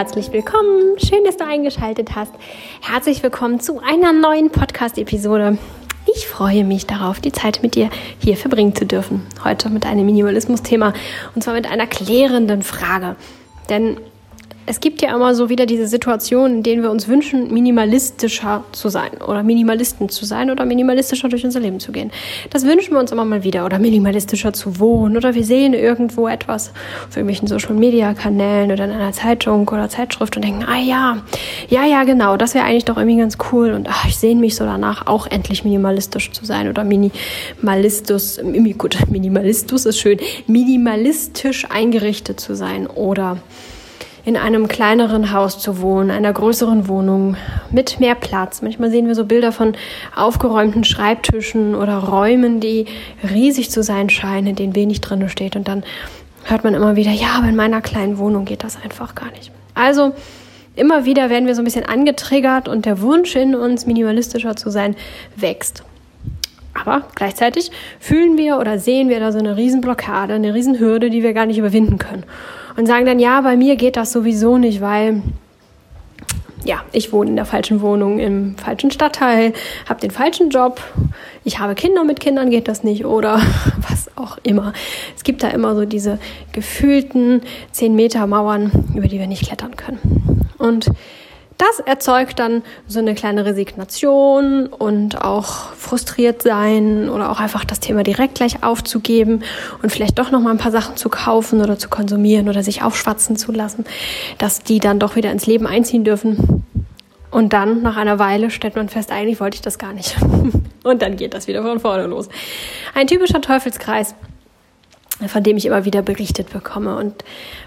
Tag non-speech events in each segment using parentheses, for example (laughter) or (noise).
herzlich willkommen. Schön, dass du eingeschaltet hast. Herzlich willkommen zu einer neuen Podcast-Episode. Ich freue mich darauf, die Zeit mit dir hier verbringen zu dürfen. Heute mit einem Minimalismus-Thema und zwar mit einer klärenden Frage. Denn es gibt ja immer so wieder diese Situation, in denen wir uns wünschen, minimalistischer zu sein oder Minimalisten zu sein oder minimalistischer durch unser Leben zu gehen. Das wünschen wir uns immer mal wieder oder minimalistischer zu wohnen oder wir sehen irgendwo etwas auf irgendwelchen Social Media Kanälen oder in einer Zeitung oder Zeitschrift und denken, ah ja, ja, ja, genau, das wäre eigentlich doch irgendwie ganz cool und ach, ich sehne mich so danach, auch endlich minimalistisch zu sein oder minimalistus, gut, (laughs) minimalistus ist schön, minimalistisch eingerichtet zu sein oder in einem kleineren Haus zu wohnen, einer größeren Wohnung mit mehr Platz. Manchmal sehen wir so Bilder von aufgeräumten Schreibtischen oder Räumen, die riesig zu sein scheinen, in denen wenig drin steht. Und dann hört man immer wieder, ja, aber in meiner kleinen Wohnung geht das einfach gar nicht. Also immer wieder werden wir so ein bisschen angetriggert und der Wunsch in uns, minimalistischer zu sein, wächst. Aber gleichzeitig fühlen wir oder sehen wir da so eine Riesenblockade, eine Riesenhürde, die wir gar nicht überwinden können und sagen dann, ja, bei mir geht das sowieso nicht, weil ja, ich wohne in der falschen Wohnung im falschen Stadtteil, habe den falschen Job, ich habe Kinder, mit Kindern geht das nicht oder (laughs) was auch immer. Es gibt da immer so diese gefühlten 10 Meter Mauern, über die wir nicht klettern können. Und das erzeugt dann so eine kleine Resignation und auch frustriert sein oder auch einfach das Thema direkt gleich aufzugeben und vielleicht doch noch mal ein paar Sachen zu kaufen oder zu konsumieren oder sich aufschwatzen zu lassen, dass die dann doch wieder ins Leben einziehen dürfen. Und dann nach einer Weile stellt man fest, eigentlich wollte ich das gar nicht. (laughs) Und dann geht das wieder von vorne los. Ein typischer Teufelskreis von dem ich immer wieder berichtet bekomme. Und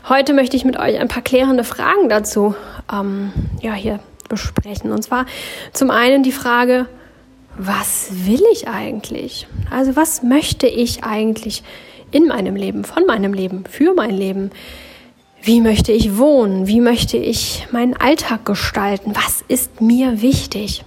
heute möchte ich mit euch ein paar klärende Fragen dazu ähm, ja, hier besprechen. Und zwar zum einen die Frage, was will ich eigentlich? Also was möchte ich eigentlich in meinem Leben, von meinem Leben, für mein Leben? Wie möchte ich wohnen? Wie möchte ich meinen Alltag gestalten? Was ist mir wichtig?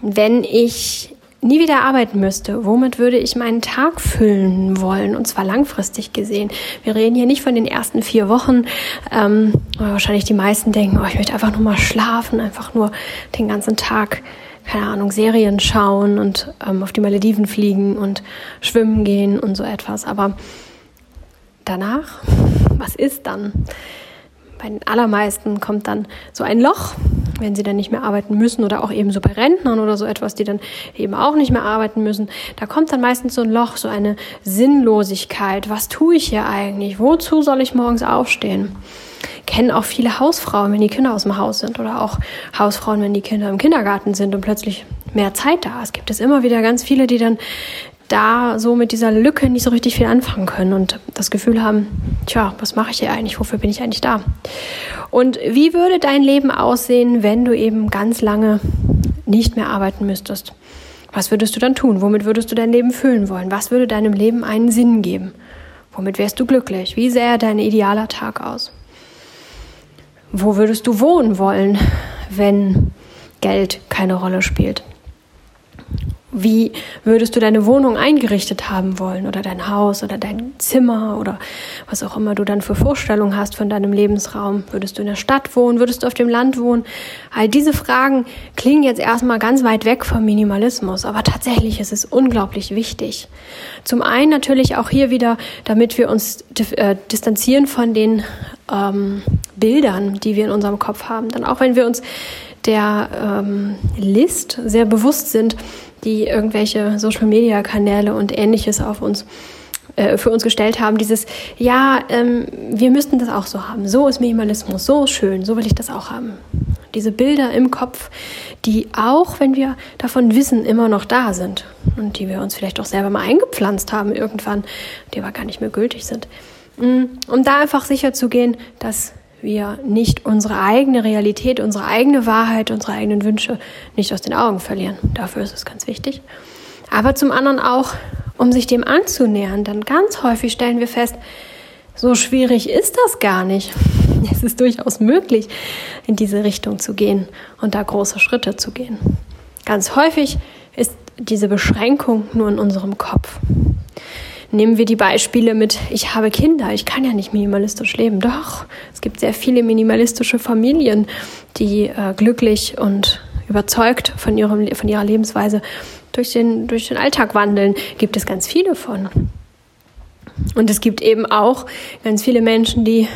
Wenn ich nie wieder arbeiten müsste, womit würde ich meinen Tag füllen wollen? Und zwar langfristig gesehen. Wir reden hier nicht von den ersten vier Wochen. Ähm, wahrscheinlich die meisten denken, oh, ich möchte einfach nur mal schlafen, einfach nur den ganzen Tag, keine Ahnung, Serien schauen und ähm, auf die Malediven fliegen und schwimmen gehen und so etwas. Aber danach, was ist dann? Bei den allermeisten kommt dann so ein Loch, wenn sie dann nicht mehr arbeiten müssen oder auch eben so bei Rentnern oder so etwas, die dann eben auch nicht mehr arbeiten müssen. Da kommt dann meistens so ein Loch, so eine Sinnlosigkeit. Was tue ich hier eigentlich? Wozu soll ich morgens aufstehen? Kennen auch viele Hausfrauen, wenn die Kinder aus dem Haus sind oder auch Hausfrauen, wenn die Kinder im Kindergarten sind und plötzlich mehr Zeit da ist. Gibt es immer wieder ganz viele, die dann da so mit dieser Lücke nicht so richtig viel anfangen können und das Gefühl haben, tja, was mache ich hier eigentlich? Wofür bin ich eigentlich da? Und wie würde dein Leben aussehen, wenn du eben ganz lange nicht mehr arbeiten müsstest? Was würdest du dann tun? Womit würdest du dein Leben füllen wollen? Was würde deinem Leben einen Sinn geben? Womit wärst du glücklich? Wie sähe dein idealer Tag aus? Wo würdest du wohnen wollen, wenn Geld keine Rolle spielt? Wie würdest du deine Wohnung eingerichtet haben wollen oder dein Haus oder dein Zimmer oder was auch immer du dann für Vorstellungen hast von deinem Lebensraum? Würdest du in der Stadt wohnen? Würdest du auf dem Land wohnen? All diese Fragen klingen jetzt erstmal ganz weit weg vom Minimalismus, aber tatsächlich ist es unglaublich wichtig. Zum einen natürlich auch hier wieder, damit wir uns äh, distanzieren von den ähm, Bildern, die wir in unserem Kopf haben. Dann auch wenn wir uns der ähm, List sehr bewusst sind, die irgendwelche Social-Media-Kanäle und ähnliches auf uns äh, für uns gestellt haben, dieses, ja, ähm, wir müssten das auch so haben. So ist Minimalismus, so schön, so will ich das auch haben. Diese Bilder im Kopf, die auch, wenn wir davon wissen, immer noch da sind und die wir uns vielleicht auch selber mal eingepflanzt haben irgendwann, die aber gar nicht mehr gültig sind. Mm, um da einfach sicher zu gehen, dass wir nicht unsere eigene Realität, unsere eigene Wahrheit, unsere eigenen Wünsche nicht aus den Augen verlieren. Dafür ist es ganz wichtig. Aber zum anderen auch, um sich dem anzunähern, dann ganz häufig stellen wir fest, so schwierig ist das gar nicht. (laughs) Es ist durchaus möglich, in diese Richtung zu gehen und da große Schritte zu gehen. Ganz häufig ist diese Beschränkung nur in unserem Kopf. Nehmen wir die Beispiele mit, ich habe Kinder, ich kann ja nicht minimalistisch leben. Doch, es gibt sehr viele minimalistische Familien, die äh, glücklich und überzeugt von, ihrem, von ihrer Lebensweise durch den, durch den Alltag wandeln. Gibt es ganz viele von. Und es gibt eben auch ganz viele Menschen, die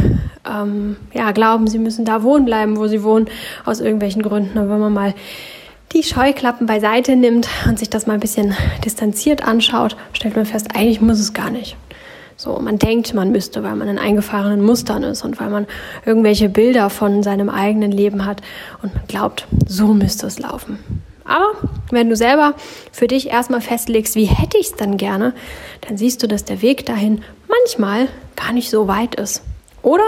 ähm, ja, glauben, sie müssen da wohnen bleiben, wo sie wohnen, aus irgendwelchen Gründen. Und wenn man mal die Scheuklappen beiseite nimmt und sich das mal ein bisschen distanziert anschaut, stellt man fest, eigentlich muss es gar nicht. So, man denkt, man müsste, weil man in eingefahrenen Mustern ist und weil man irgendwelche Bilder von seinem eigenen Leben hat und man glaubt, so müsste es laufen. Aber wenn du selber für dich erstmal festlegst, wie hätte ich es dann gerne, dann siehst du, dass der Weg dahin manchmal gar nicht so weit ist. Oder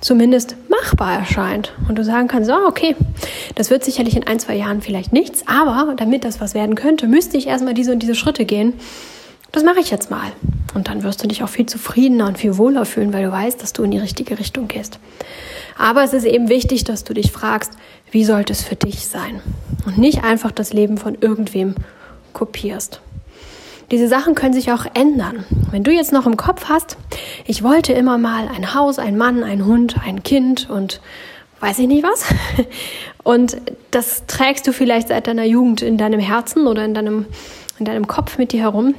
zumindest machbar erscheint und du sagen kannst, oh, okay, das wird sicherlich in ein, zwei Jahren vielleicht nichts, aber damit das was werden könnte, müsste ich erstmal diese und diese Schritte gehen. Das mache ich jetzt mal. Und dann wirst du dich auch viel zufriedener und viel wohler fühlen, weil du weißt, dass du in die richtige Richtung gehst. Aber es ist eben wichtig, dass du dich fragst, wie sollte es für dich sein? Und nicht einfach das Leben von irgendwem kopierst. Diese Sachen können sich auch ändern. Wenn du jetzt noch im Kopf hast, ich wollte immer mal ein Haus, ein Mann, ein Hund, ein Kind und weiß ich nicht was. (laughs) Und das trägst du vielleicht seit deiner Jugend in deinem Herzen oder in deinem, in deinem Kopf mit dir herum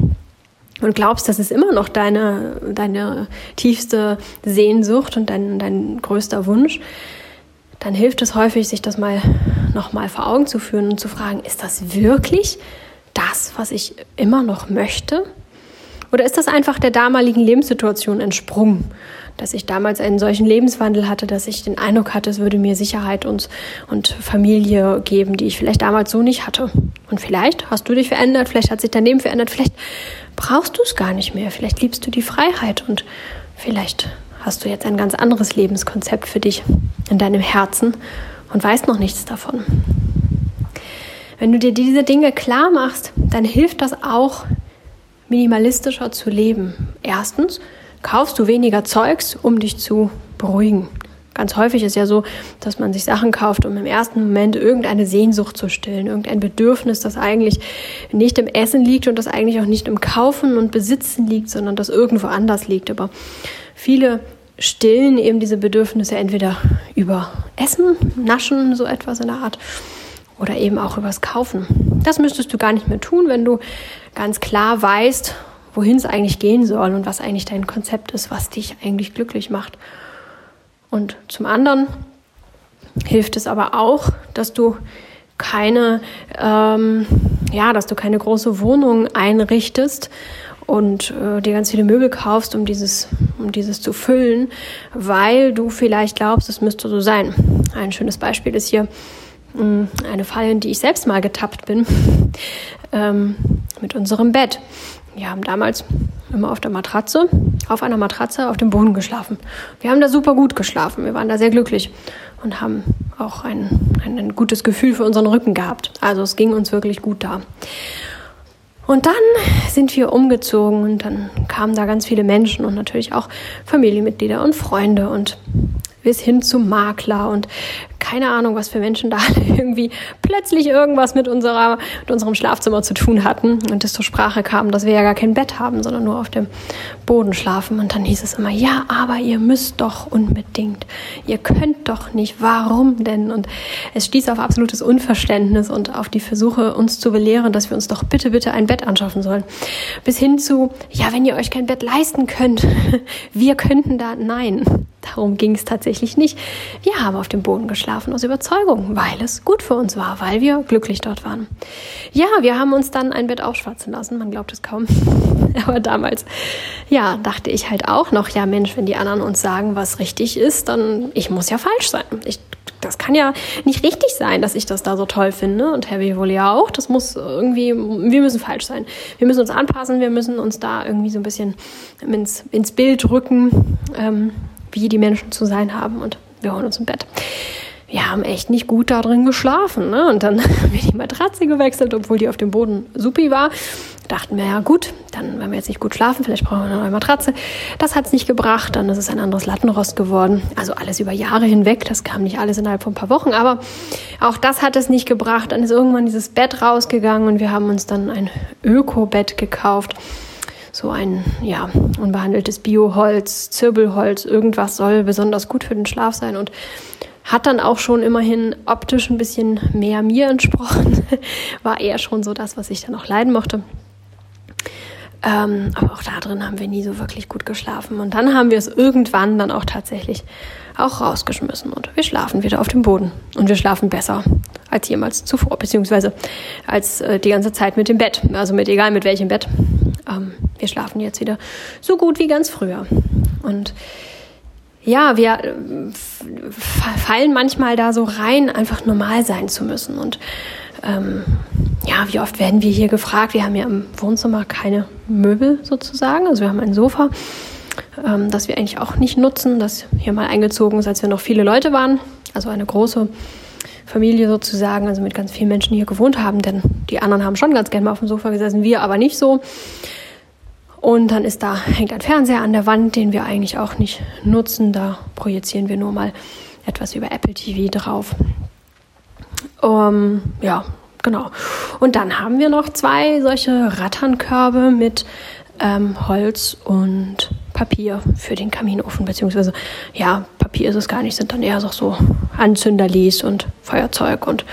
und glaubst, das ist immer noch deine, deine tiefste Sehnsucht und dein, dein größter Wunsch, dann hilft es häufig, sich das mal nochmal vor Augen zu führen und zu fragen, ist das wirklich das, was ich immer noch möchte? Oder ist das einfach der damaligen Lebenssituation entsprungen, dass ich damals einen solchen Lebenswandel hatte, dass ich den Eindruck hatte, es würde mir Sicherheit und, und Familie geben, die ich vielleicht damals so nicht hatte. Und vielleicht hast du dich verändert, vielleicht hat sich dein Leben verändert, vielleicht brauchst du es gar nicht mehr, vielleicht liebst du die Freiheit und vielleicht hast du jetzt ein ganz anderes Lebenskonzept für dich in deinem Herzen und weißt noch nichts davon. Wenn du dir diese Dinge klar machst, dann hilft das auch, minimalistischer zu leben. Erstens kaufst du weniger Zeugs, um dich zu beruhigen. Ganz häufig ist ja so, dass man sich Sachen kauft, um im ersten Moment irgendeine Sehnsucht zu stillen, irgendein Bedürfnis, das eigentlich nicht im Essen liegt und das eigentlich auch nicht im Kaufen und Besitzen liegt, sondern das irgendwo anders liegt. Aber viele stillen eben diese Bedürfnisse entweder über Essen, Naschen, so etwas in der Art, oder eben auch übers Kaufen. Das müsstest du gar nicht mehr tun, wenn du ganz klar weißt, wohin es eigentlich gehen soll und was eigentlich dein Konzept ist, was dich eigentlich glücklich macht. Und zum anderen hilft es aber auch, dass du keine, ähm, ja, dass du keine große Wohnung einrichtest und äh, dir ganz viele Möbel kaufst, um dieses, um dieses zu füllen, weil du vielleicht glaubst, es müsste so sein. Ein schönes Beispiel ist hier eine Falle, in die ich selbst mal getappt bin, (laughs) ähm, mit unserem Bett. Wir haben damals immer auf der Matratze, auf einer Matratze auf dem Boden geschlafen. Wir haben da super gut geschlafen. Wir waren da sehr glücklich und haben auch ein, ein, ein gutes Gefühl für unseren Rücken gehabt. Also es ging uns wirklich gut da. Und dann sind wir umgezogen und dann kamen da ganz viele Menschen und natürlich auch Familienmitglieder und Freunde und bis hin zum Makler und keine Ahnung, was für Menschen da (laughs) irgendwie plötzlich irgendwas mit, unserer, mit unserem Schlafzimmer zu tun hatten und es zur Sprache kam, dass wir ja gar kein Bett haben, sondern nur auf dem Boden schlafen. Und dann hieß es immer, ja, aber ihr müsst doch unbedingt. Ihr könnt doch nicht. Warum denn? Und es stieß auf absolutes Unverständnis und auf die Versuche, uns zu belehren, dass wir uns doch bitte, bitte ein Bett anschaffen sollen. Bis hin zu, ja, wenn ihr euch kein Bett leisten könnt, (laughs) wir könnten da, nein. Darum ging es tatsächlich nicht. Wir haben auf dem Boden geschlafen aus Überzeugung, weil es gut für uns war, weil wir glücklich dort waren. Ja, wir haben uns dann ein Bett aufschwatzen lassen, man glaubt es kaum. (laughs) Aber damals, ja, dachte ich halt auch noch, ja Mensch, wenn die anderen uns sagen, was richtig ist, dann ich muss ja falsch sein. Ich, das kann ja nicht richtig sein, dass ich das da so toll finde und Herr wohl ja auch. Das muss irgendwie, wir müssen falsch sein. Wir müssen uns anpassen, wir müssen uns da irgendwie so ein bisschen ins, ins Bild rücken. Ähm, wie die Menschen zu sein haben und wir holen uns im Bett. Wir haben echt nicht gut da drin geschlafen. Ne? Und dann (laughs) haben wir die Matratze gewechselt, obwohl die auf dem Boden supi war. Dachten wir, ja gut, dann, wenn wir jetzt nicht gut schlafen, vielleicht brauchen wir eine neue Matratze. Das hat es nicht gebracht, dann ist es ein anderes Lattenrost geworden. Also alles über Jahre hinweg, das kam nicht alles innerhalb von ein paar Wochen, aber auch das hat es nicht gebracht. Dann ist irgendwann dieses Bett rausgegangen und wir haben uns dann ein Öko-Bett gekauft so ein ja, unbehandeltes Bioholz, Zirbelholz, irgendwas soll besonders gut für den Schlaf sein und hat dann auch schon immerhin optisch ein bisschen mehr mir entsprochen. (laughs) War eher schon so das, was ich dann auch leiden mochte. Ähm, aber auch da drin haben wir nie so wirklich gut geschlafen. Und dann haben wir es irgendwann dann auch tatsächlich auch rausgeschmissen. Und wir schlafen wieder auf dem Boden. Und wir schlafen besser als jemals zuvor, beziehungsweise als äh, die ganze Zeit mit dem Bett. Also mit egal mit welchem Bett. Ähm, wir schlafen jetzt wieder so gut wie ganz früher. Und ja, wir äh, fallen manchmal da so rein, einfach normal sein zu müssen. Und ähm, ja, wie oft werden wir hier gefragt? Wir haben ja im Wohnzimmer keine Möbel sozusagen. Also wir haben ein Sofa, ähm, das wir eigentlich auch nicht nutzen, das hier mal eingezogen ist, als wir noch viele Leute waren. Also eine große Familie sozusagen, also mit ganz vielen Menschen hier gewohnt haben, denn die anderen haben schon ganz gerne mal auf dem Sofa gesessen, wir aber nicht so. Und dann ist da, hängt ein Fernseher an der Wand, den wir eigentlich auch nicht nutzen. Da projizieren wir nur mal etwas über Apple TV drauf. Um, ja, genau. Und dann haben wir noch zwei solche Ratternkörbe mit ähm, Holz und Papier für den Kaminofen, beziehungsweise ja, Papier ist es gar nicht, sind dann eher so Anzünderlis und Feuerzeug und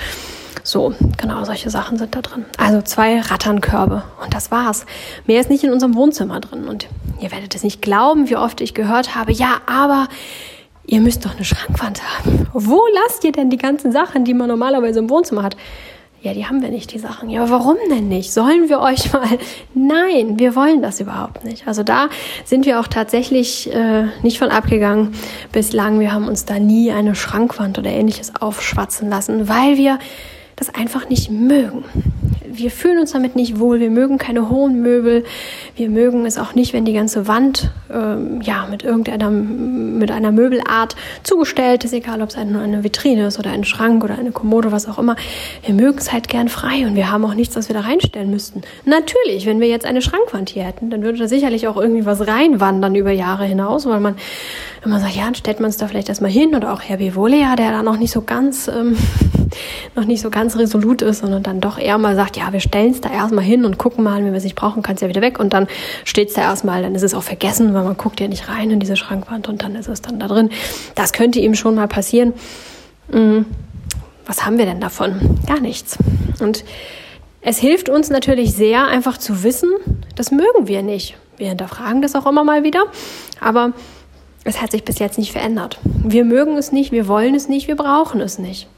so, genau, solche Sachen sind da drin. Also zwei Ratternkörbe und das war's. Mehr ist nicht in unserem Wohnzimmer drin und ihr werdet es nicht glauben, wie oft ich gehört habe, ja, aber ihr müsst doch eine Schrankwand haben. Wo lasst ihr denn die ganzen Sachen, die man normalerweise im Wohnzimmer hat? Ja, die haben wir nicht, die Sachen. Ja, warum denn nicht? Sollen wir euch mal? (laughs) Nein, wir wollen das überhaupt nicht. Also da sind wir auch tatsächlich äh, nicht von abgegangen bislang. Wir haben uns da nie eine Schrankwand oder ähnliches aufschwatzen lassen, weil wir das einfach nicht mögen. Wir fühlen uns damit nicht wohl, wir mögen keine hohen Möbel, wir mögen es auch nicht, wenn die ganze Wand ähm, ja, mit irgendeiner mit einer Möbelart zugestellt ist, egal ob es eine, eine Vitrine ist oder ein Schrank oder eine Kommode, was auch immer. Wir mögen es halt gern frei und wir haben auch nichts, was wir da reinstellen müssten. Natürlich, wenn wir jetzt eine Schrankwand hier hätten, dann würde da sicherlich auch irgendwie was reinwandern über Jahre hinaus, weil man immer sagt, ja, dann stellt man es da vielleicht erstmal hin oder auch Herr Bivolea, der da noch nicht so ganz ähm, noch nicht so ganz resolut ist, sondern dann doch eher mal sagt, ja, wir stellen es da erstmal hin und gucken mal, wenn wir es nicht brauchen, kann es ja wieder weg und dann steht es da erstmal, dann ist es auch vergessen, weil man guckt ja nicht rein in diese Schrankwand und dann ist es dann da drin. Das könnte ihm schon mal passieren. Hm, was haben wir denn davon? Gar nichts. Und es hilft uns natürlich sehr, einfach zu wissen, das mögen wir nicht. Wir hinterfragen das auch immer mal wieder, aber es hat sich bis jetzt nicht verändert. Wir mögen es nicht, wir wollen es nicht, wir brauchen es nicht.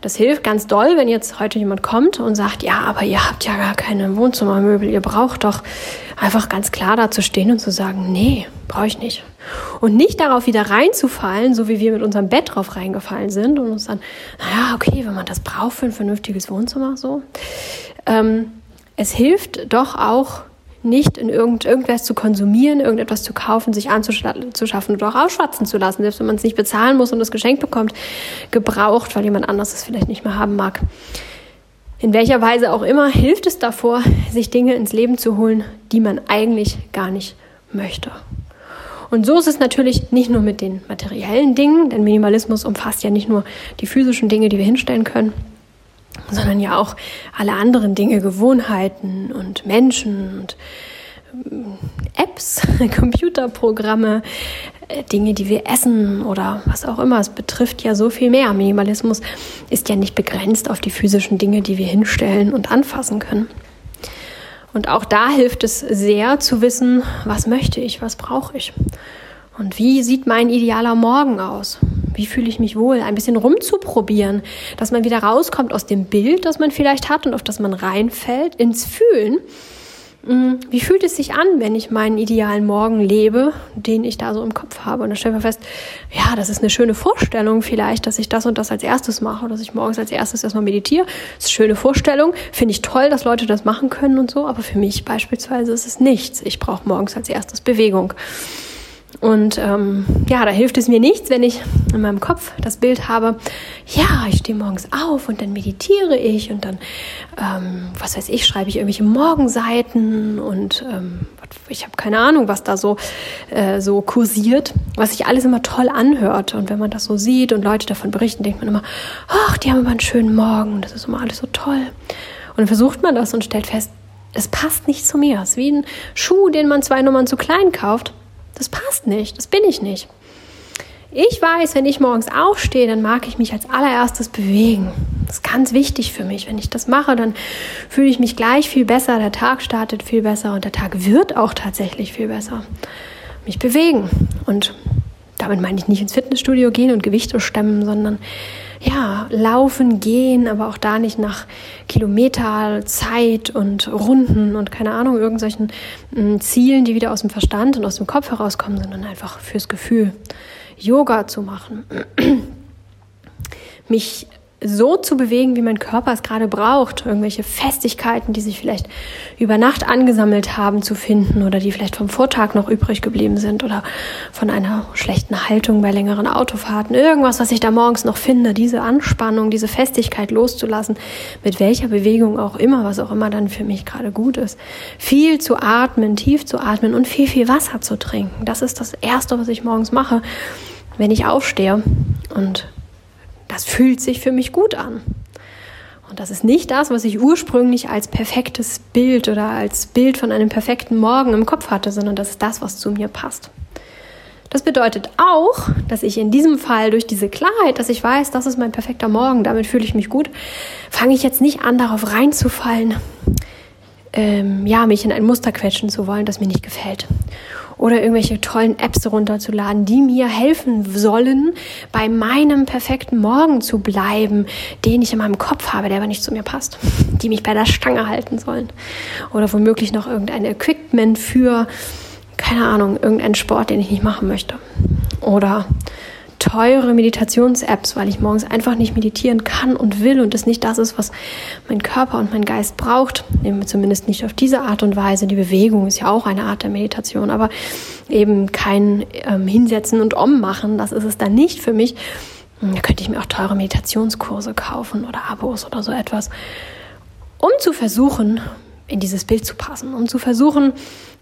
Das hilft ganz doll, wenn jetzt heute jemand kommt und sagt, ja, aber ihr habt ja gar keine Wohnzimmermöbel, ihr braucht doch einfach ganz klar da zu stehen und zu sagen, nee, brauche ich nicht. Und nicht darauf wieder reinzufallen, so wie wir mit unserem Bett drauf reingefallen sind und uns dann, naja, okay, wenn man das braucht für ein vernünftiges Wohnzimmer, so. Ähm, es hilft doch auch, nicht in irgend, irgendwas zu konsumieren, irgendetwas zu kaufen, sich anzuschaffen oder auch ausschwatzen zu lassen, selbst wenn man es nicht bezahlen muss und das Geschenk bekommt, gebraucht, weil jemand anders es vielleicht nicht mehr haben mag. In welcher Weise auch immer hilft es davor, sich Dinge ins Leben zu holen, die man eigentlich gar nicht möchte. Und so ist es natürlich nicht nur mit den materiellen Dingen, denn Minimalismus umfasst ja nicht nur die physischen Dinge, die wir hinstellen können, sondern ja auch alle anderen Dinge, Gewohnheiten und Menschen und äh, Apps, (laughs) Computerprogramme, äh, Dinge, die wir essen oder was auch immer. Es betrifft ja so viel mehr. Minimalismus ist ja nicht begrenzt auf die physischen Dinge, die wir hinstellen und anfassen können. Und auch da hilft es sehr zu wissen, was möchte ich, was brauche ich. Und wie sieht mein idealer Morgen aus? Wie fühle ich mich wohl? Ein bisschen rumzuprobieren, dass man wieder rauskommt aus dem Bild, das man vielleicht hat und auf das man reinfällt, ins Fühlen. Mm, wie fühlt es sich an, wenn ich meinen idealen Morgen lebe, den ich da so im Kopf habe? Und dann stellen wir fest, ja, das ist eine schöne Vorstellung vielleicht, dass ich das und das als erstes mache, dass ich morgens als erstes erstmal meditiere. Das ist eine schöne Vorstellung. Finde ich toll, dass Leute das machen können und so. Aber für mich beispielsweise ist es nichts. Ich brauche morgens als erstes Bewegung. Und ähm, ja, da hilft es mir nichts, wenn ich in meinem Kopf das Bild habe, ja, ich stehe morgens auf und dann meditiere ich und dann, ähm, was weiß ich, schreibe ich irgendwelche Morgenseiten und ähm, ich habe keine Ahnung, was da so, äh, so kursiert, was sich alles immer toll anhört. Und wenn man das so sieht und Leute davon berichten, denkt man immer, ach, die haben immer einen schönen Morgen, das ist immer alles so toll. Und dann versucht man das und stellt fest, es passt nicht zu mir. Es ist wie ein Schuh, den man zwei Nummern zu klein kauft. Das passt nicht, das bin ich nicht. Ich weiß, wenn ich morgens aufstehe, dann mag ich mich als allererstes bewegen. Das ist ganz wichtig für mich. Wenn ich das mache, dann fühle ich mich gleich viel besser. Der Tag startet viel besser und der Tag wird auch tatsächlich viel besser. Mich bewegen. Und damit meine ich nicht ins Fitnessstudio gehen und Gewichte stemmen, sondern ja, laufen, gehen, aber auch da nicht nach Kilometer, Zeit und Runden und keine Ahnung, irgendwelchen hm, Zielen, die wieder aus dem Verstand und aus dem Kopf herauskommen, sondern einfach fürs Gefühl. Yoga zu machen, (clears throat) mich so zu bewegen, wie mein Körper es gerade braucht, irgendwelche Festigkeiten, die sich vielleicht über Nacht angesammelt haben, zu finden oder die vielleicht vom Vortag noch übrig geblieben sind oder von einer schlechten Haltung bei längeren Autofahrten, irgendwas, was ich da morgens noch finde, diese Anspannung, diese Festigkeit loszulassen, mit welcher Bewegung auch immer, was auch immer dann für mich gerade gut ist. Viel zu atmen, tief zu atmen und viel, viel Wasser zu trinken. Das ist das Erste, was ich morgens mache, wenn ich aufstehe und das fühlt sich für mich gut an. Und das ist nicht das, was ich ursprünglich als perfektes Bild oder als Bild von einem perfekten Morgen im Kopf hatte, sondern das ist das, was zu mir passt. Das bedeutet auch, dass ich in diesem Fall durch diese Klarheit, dass ich weiß, das ist mein perfekter Morgen, damit fühle ich mich gut, fange ich jetzt nicht an, darauf reinzufallen, ähm, ja, mich in ein Muster quetschen zu wollen, das mir nicht gefällt oder irgendwelche tollen Apps runterzuladen, die mir helfen sollen, bei meinem perfekten Morgen zu bleiben, den ich in meinem Kopf habe, der aber nicht zu mir passt, die mich bei der Stange halten sollen. Oder womöglich noch irgendein Equipment für, keine Ahnung, irgendeinen Sport, den ich nicht machen möchte. Oder teure Meditations-Apps, weil ich morgens einfach nicht meditieren kann und will und es nicht das ist, was mein Körper und mein Geist braucht. Wir zumindest nicht auf diese Art und Weise. Die Bewegung ist ja auch eine Art der Meditation, aber eben kein ähm, Hinsetzen und Om machen, das ist es dann nicht für mich. Da könnte ich mir auch teure Meditationskurse kaufen oder Abos oder so etwas, um zu versuchen, in dieses Bild zu passen, um zu versuchen,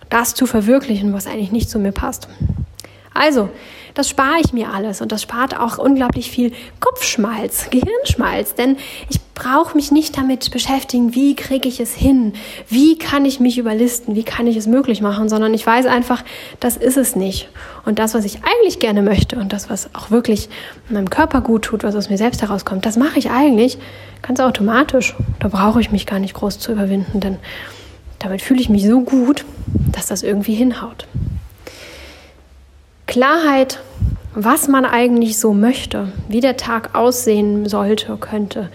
das zu verwirklichen, was eigentlich nicht zu mir passt. Also, das spare ich mir alles und das spart auch unglaublich viel Kopfschmalz, Gehirnschmalz, denn ich brauche mich nicht damit beschäftigen, wie kriege ich es hin, wie kann ich mich überlisten, wie kann ich es möglich machen, sondern ich weiß einfach, das ist es nicht. Und das, was ich eigentlich gerne möchte und das, was auch wirklich meinem Körper gut tut, was aus mir selbst herauskommt, das mache ich eigentlich ganz automatisch. Da brauche ich mich gar nicht groß zu überwinden, denn damit fühle ich mich so gut, dass das irgendwie hinhaut. Klarheit, was man eigentlich so möchte, wie der Tag aussehen sollte, könnte,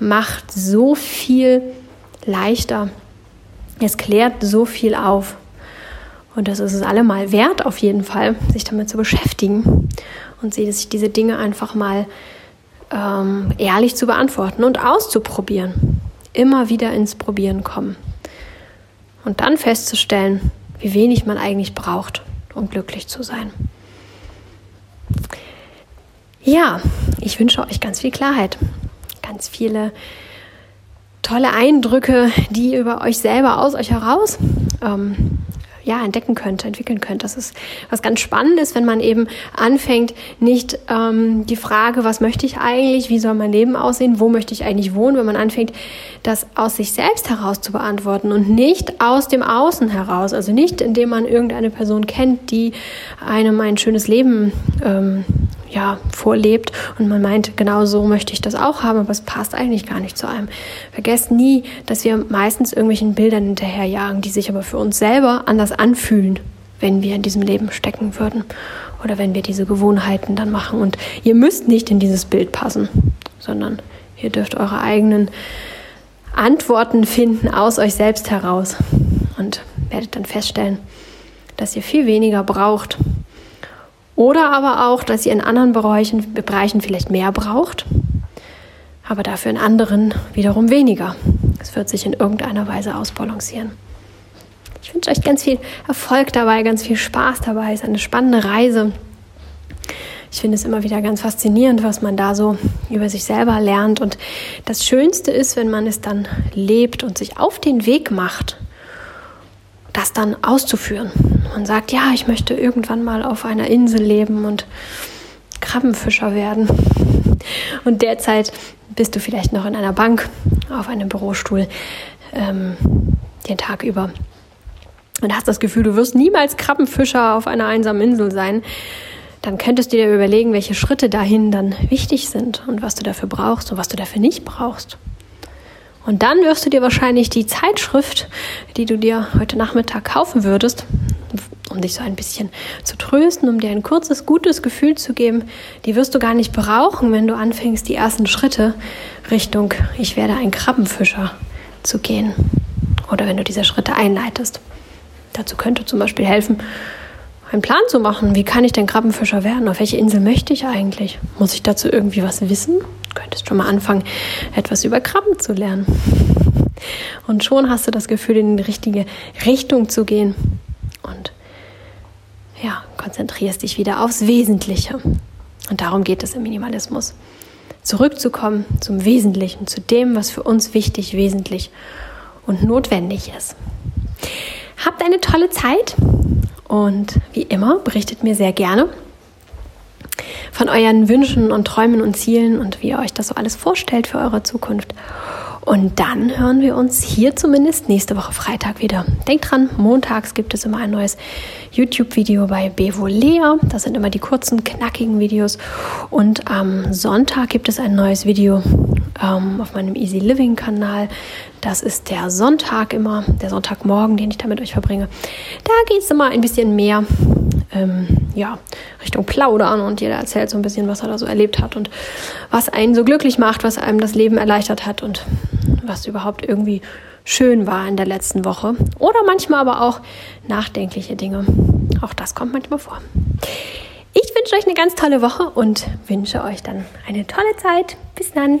macht so viel leichter. Es klärt so viel auf. Und das ist es allemal wert, auf jeden Fall, sich damit zu beschäftigen und sich diese Dinge einfach mal ähm, ehrlich zu beantworten und auszuprobieren. Immer wieder ins Probieren kommen. Und dann festzustellen, wie wenig man eigentlich braucht, um glücklich zu sein. Ja, ich wünsche euch ganz viel Klarheit, ganz viele tolle Eindrücke, die ihr über euch selber aus euch heraus ähm, ja, entdecken könnte, entwickeln könnte. Das ist was ganz Spannendes, wenn man eben anfängt, nicht ähm, die Frage, was möchte ich eigentlich, wie soll mein Leben aussehen, wo möchte ich eigentlich wohnen, wenn man anfängt, das aus sich selbst heraus zu beantworten und nicht aus dem Außen heraus. Also nicht, indem man irgendeine Person kennt, die einem ein schönes Leben ähm, ja, vorlebt und man meint, genau so möchte ich das auch haben, aber es passt eigentlich gar nicht zu einem. Vergesst nie, dass wir meistens irgendwelchen Bildern hinterherjagen, die sich aber für uns selber anders anfühlen, wenn wir in diesem Leben stecken würden oder wenn wir diese Gewohnheiten dann machen. Und ihr müsst nicht in dieses Bild passen, sondern ihr dürft eure eigenen Antworten finden aus euch selbst heraus und werdet dann feststellen, dass ihr viel weniger braucht, oder aber auch, dass ihr in anderen Bereichen, Bereichen vielleicht mehr braucht, aber dafür in anderen wiederum weniger. Es wird sich in irgendeiner Weise ausbalancieren. Ich wünsche euch ganz viel Erfolg dabei, ganz viel Spaß dabei. Es ist eine spannende Reise. Ich finde es immer wieder ganz faszinierend, was man da so über sich selber lernt. Und das Schönste ist, wenn man es dann lebt und sich auf den Weg macht, das dann auszuführen. Man sagt, ja, ich möchte irgendwann mal auf einer Insel leben und Krabbenfischer werden. Und derzeit bist du vielleicht noch in einer Bank auf einem Bürostuhl. Ähm, den Tag über und hast das Gefühl, du wirst niemals Krabbenfischer auf einer einsamen Insel sein, dann könntest du dir überlegen, welche Schritte dahin dann wichtig sind und was du dafür brauchst und was du dafür nicht brauchst. Und dann wirst du dir wahrscheinlich die Zeitschrift, die du dir heute Nachmittag kaufen würdest, um dich so ein bisschen zu trösten, um dir ein kurzes, gutes Gefühl zu geben, die wirst du gar nicht brauchen, wenn du anfängst, die ersten Schritte Richtung Ich werde ein Krabbenfischer zu gehen. Oder wenn du diese Schritte einleitest. Dazu könnte zum Beispiel helfen, einen Plan zu machen. Wie kann ich denn Krabbenfischer werden? Auf welche Insel möchte ich eigentlich? Muss ich dazu irgendwie was wissen? Du könntest schon mal anfangen, etwas über Krabben zu lernen. Und schon hast du das Gefühl, in die richtige Richtung zu gehen. Und ja, konzentrierst dich wieder aufs Wesentliche. Und darum geht es im Minimalismus. Zurückzukommen zum Wesentlichen, zu dem, was für uns wichtig, wesentlich und notwendig ist. Habt eine tolle Zeit und wie immer berichtet mir sehr gerne von euren Wünschen und Träumen und Zielen und wie ihr euch das so alles vorstellt für eure Zukunft. Und dann hören wir uns hier zumindest nächste Woche Freitag wieder. Denkt dran, montags gibt es immer ein neues YouTube-Video bei Bevolea. Das sind immer die kurzen, knackigen Videos. Und am Sonntag gibt es ein neues Video ähm, auf meinem Easy Living Kanal. Das ist der Sonntag immer, der Sonntagmorgen, den ich da mit euch verbringe. Da geht es immer ein bisschen mehr ähm, ja, Richtung Plaudern und jeder erzählt so ein bisschen, was er da so erlebt hat und was einen so glücklich macht, was einem das Leben erleichtert hat und was überhaupt irgendwie schön war in der letzten Woche. Oder manchmal aber auch nachdenkliche Dinge. Auch das kommt manchmal vor. Ich wünsche euch eine ganz tolle Woche und wünsche euch dann eine tolle Zeit. Bis dann.